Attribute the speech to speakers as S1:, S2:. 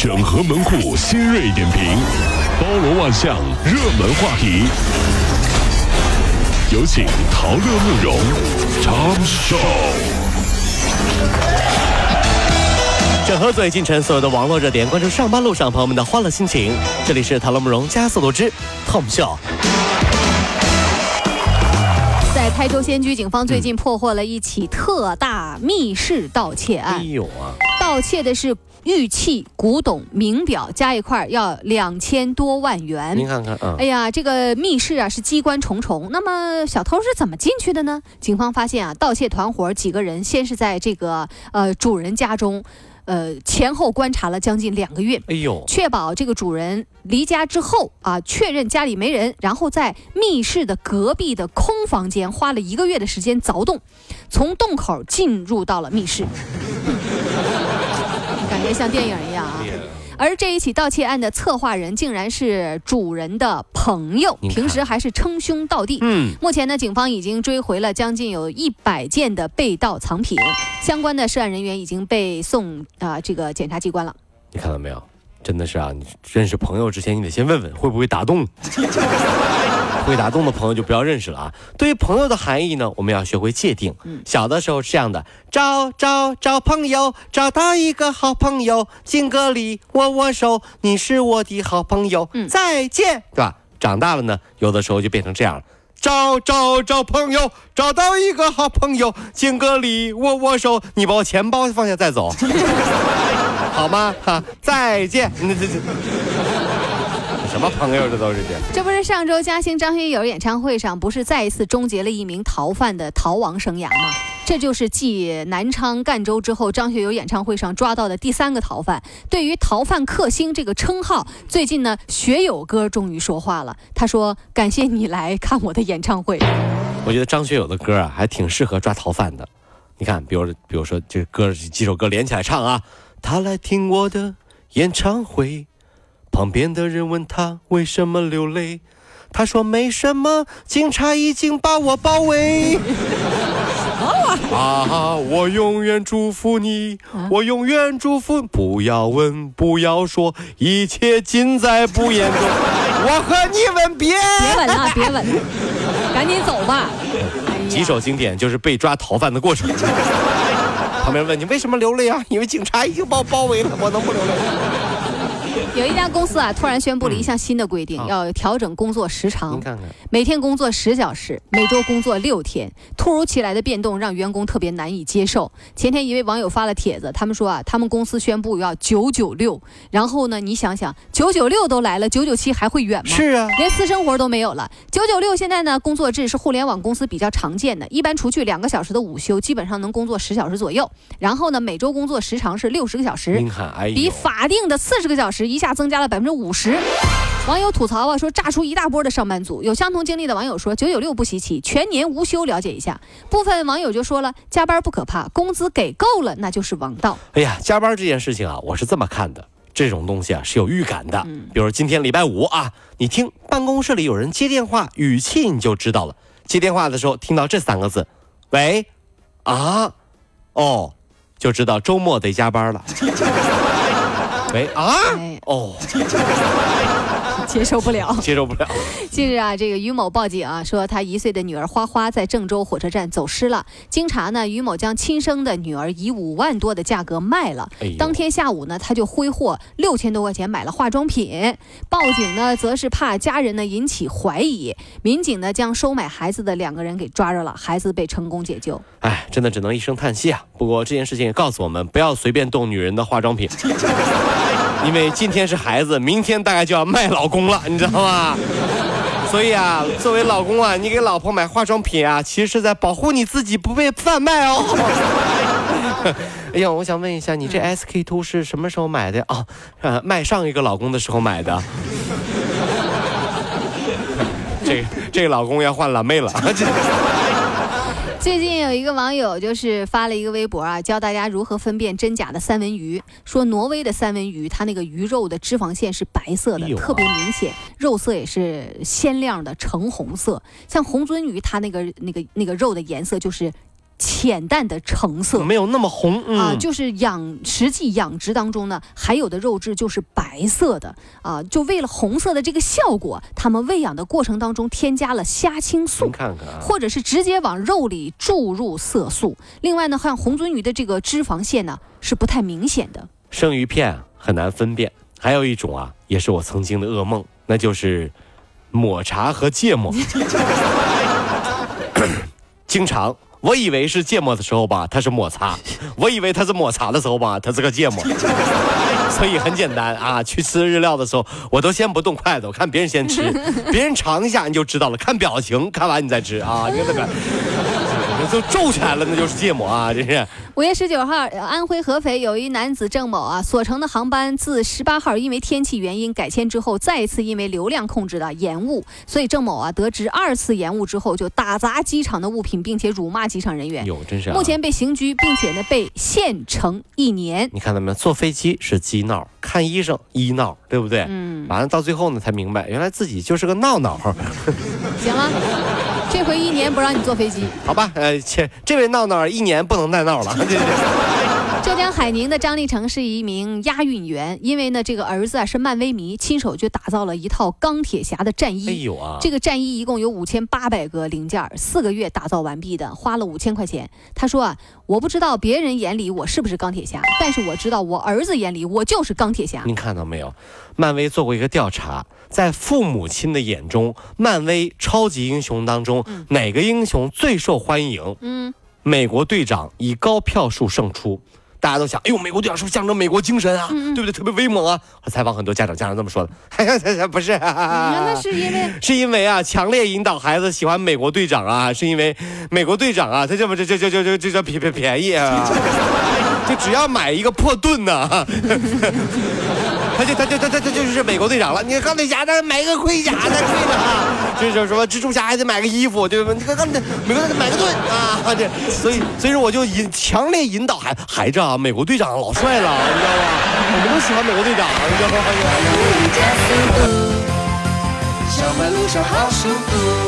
S1: 整合门户新锐点评，包罗万象，热门话题。有请陶乐慕容长寿。
S2: 整合最近城所有的网络热点，关注上班路上朋友们的欢乐心情。这里是陶乐慕容加速度之 Tom Show。
S3: 在台州仙居，警方最近破获了一起特大密室盗窃案
S2: 哎
S3: 案，
S2: 呦啊，
S3: 盗窃的是玉器、古董、名表，加一块儿要两千多万元。
S2: 您看看啊
S3: 哎，呀，这个密室啊是机关重重。那么小偷是怎么进去的呢？警方发现啊，盗窃团伙几个人先是在这个呃主人家中，呃前后观察了将近两个月。
S2: 哎呦，
S3: 确保这个主人离家之后啊，确认家里没人，然后在密室的隔壁的空房间花了一个月的时间凿洞，从洞口进入到了密室，感觉像电影一样啊。而这一起盗窃案的策划人竟然是主人的朋友，平时还是称兄道弟。
S2: 嗯，
S3: 目前呢，警方已经追回了将近有一百件的被盗藏品，相关的涉案人员已经被送啊、这个检察机关了。
S2: 你看到没有？真的是啊，你认识朋友之前，你得先问问会不会打洞。会打洞的朋友就不要认识了啊。对于朋友的含义呢，我们要学会界定。小的时候是这样的：找找找朋友，找到一个好朋友，敬个礼，握握手，你是我的好朋友，
S3: 嗯
S2: 再见，对吧？长大了呢，有的时候就变成这样了。找找找朋友，找到一个好朋友，敬个礼，握握手，你把我钱包放下再走，好吗？哈，再见。什么朋友这都是这。
S3: 这不是上周嘉兴张学友演唱会上，不是再一次终结了一名逃犯的逃亡生涯吗？这就是继南昌、赣州之后，张学友演唱会上抓到的第三个逃犯。对于“逃犯克星”这个称号，最近呢，学友哥终于说话了。他说：“感谢你来看我的演唱会。
S2: 我觉得张学友的歌啊，还挺适合抓逃犯的。你看，比如比如说这歌几首歌连起来唱啊，他来听我的演唱会，旁边的人问他为什么流泪，他说没什么，警察已经把我包围。啊！我永远祝福你，我永远祝福。不要问，不要说，一切尽在不言中。我和你吻别。”
S3: 别吻了，别吻了，赶紧走吧。
S2: 几首经典就是被抓逃犯的过程。旁边问你为什么流泪啊？因为警察已经把我包围了，我能不流泪吗？
S3: 有一家公司啊，突然宣布了一项新的规定，
S2: 啊
S3: 要调整工作时长
S2: 您。看看，
S3: 每天工作十小时，每周工作六天。突如其来的变动让员工特别难以接受。前天一位网友发了帖子，他们说啊，他们公司宣布要九九六，然后呢，你想想，九九六都来了，九九七还会远吗？
S2: 是啊，
S3: 连私生活都没有了。九九六现在呢，工作制是互联网公司比较常见的，一般除去两个小时的午休，基本上能工作十小时左右。然后呢，每周工作时长是六十个小时比法定的四十个小时一下增加了百分之五十。网友吐槽啊，说炸出一大波的上班族。有相同经历的网友说，九九六不稀奇，全年无休了解一下。部分网友就说了，加班不可怕，工资给够了那就是王道。
S2: 哎呀，加班这件事情啊，我是这么看的。这种东西啊是有预感的，
S3: 嗯
S2: 比如今天礼拜五啊，你听办公室里有人接电话，语气你就知道了。接电话的时候听到这三个字，喂，啊，哦，就知道周末得加班了。喂啊，
S3: 哎，
S2: 哦，
S3: 接受不了。
S2: 接受不了。
S3: 近日啊，这个于某报警啊，说他一岁的女儿花花在郑州火车站走失了。经查呢，于某将亲生的女儿以五万多的价格卖了。
S2: 哎
S3: 当天下午呢，他就挥霍六千多块钱买了化妆品。报警呢，则是怕家人呢引起怀疑。民警呢，将收买孩子的两个人给抓着了，孩子被成功解救。
S2: 哎，真的只能一声叹息啊。不过这件事情也告诉我们，不要随便动女人的化妆品，因为今天是孩子，明天大概就要卖老公了，你知道吗？所以啊，作为老公啊，你给老婆买化妆品啊，其实是在保护你自己不被贩卖哦。哎呀，我想问一下，你这 SK two 是什么时候买的啊？呃，卖上一个老公的时候买的。这这个老公要换老妹了。这
S3: 最近有一个网友就是发了一个微博啊，教大家如何分辨真假的三文鱼。说挪威的三文鱼，它那个鱼肉的脂肪线是白色的，特别明显，肉色也是鲜亮的橙红色。像红鳟鱼，它那个那个那个肉的颜色就是浅淡的橙色。
S2: 没有那么红
S3: 啊，
S2: 嗯，
S3: 就是养实际养殖当中呢，还有的肉质就是白色的啊，就为了红色的这个效果，他们喂养的过程当中添加了虾青素。
S2: 看看啊，
S3: 或者是直接往肉里注入色素。另外呢，像红鳟鱼的这个脂肪线呢是不太明显的。
S2: 生鱼片啊很难分辨。还有一种啊，也是我曾经的噩梦，那就是抹茶和芥末。经常我以为是芥末的时候吧，它是抹茶；我以为它是抹茶的时候吧，它是个芥末。所以很简单啊，去吃日料的时候，我都先不动筷子，我看别人先吃，别人尝一下你就知道了，看表情，看完你再吃啊，你看这个。都皱起来了，那就是芥末啊！这是
S3: 五月十九号，呃安徽合肥有一男子郑某啊，所乘的航班自十八号因为天气原因改签之后，再一次因为流量控制的延误，所以郑某啊得知二次延误之后，就打砸机场的物品，并且辱骂机场人员。
S2: 有真是、啊。
S3: 目前被刑拘，并且呢被限乘一年。
S2: 你看到没有？坐飞机是鸡闹，看医生医闹，对不对？
S3: 嗯，
S2: 完了到最后呢，才明白原来自己就是个闹闹。
S3: 行了，这回一年不让你坐飞机。
S2: 好吧，呃，切，这位闹闹一年不能再闹了。
S3: 江海宁的张立成是一名押运员，因为呢这个儿子啊是漫威迷，亲手就打造了一套钢铁侠的战衣。
S2: 哎呦啊，
S3: 这个战衣一共有五千八百个零件儿，四个月打造完毕的，花了五千块钱。他说啊，我不知道别人眼里我是不是钢铁侠，但是我知道我儿子眼里我就是钢铁侠。
S2: 您看到没有？漫威做过一个调查，在父母亲的眼中，漫威超级英雄当中，哪个英雄最受欢迎？
S3: 嗯，
S2: 美国队长以高票数胜出。大家都想，哎呦，美国队长是不是象征美国精神啊？对不对？特别威猛啊！我采访很多家长，家长这么说的，不是、
S3: 啊那是因为
S2: 是因为啊，强烈引导孩子喜欢美国队长啊，是因为美国队长啊，他这不这这这这这这这便便便宜啊，就只要买一个破盾呢、他就他就他他他就是美国队长了。你钢铁侠他买个盔甲，那对的啊，就是什么蜘蛛侠还得买个衣服，对吧？你看钢铁美国队买个盾啊，这所以所以说我就引强烈引导孩孩子啊，美国队长老帅了，你知道吗？我们都喜欢美国队长，你知道吗？
S4: 加速度，上班路上好舒服。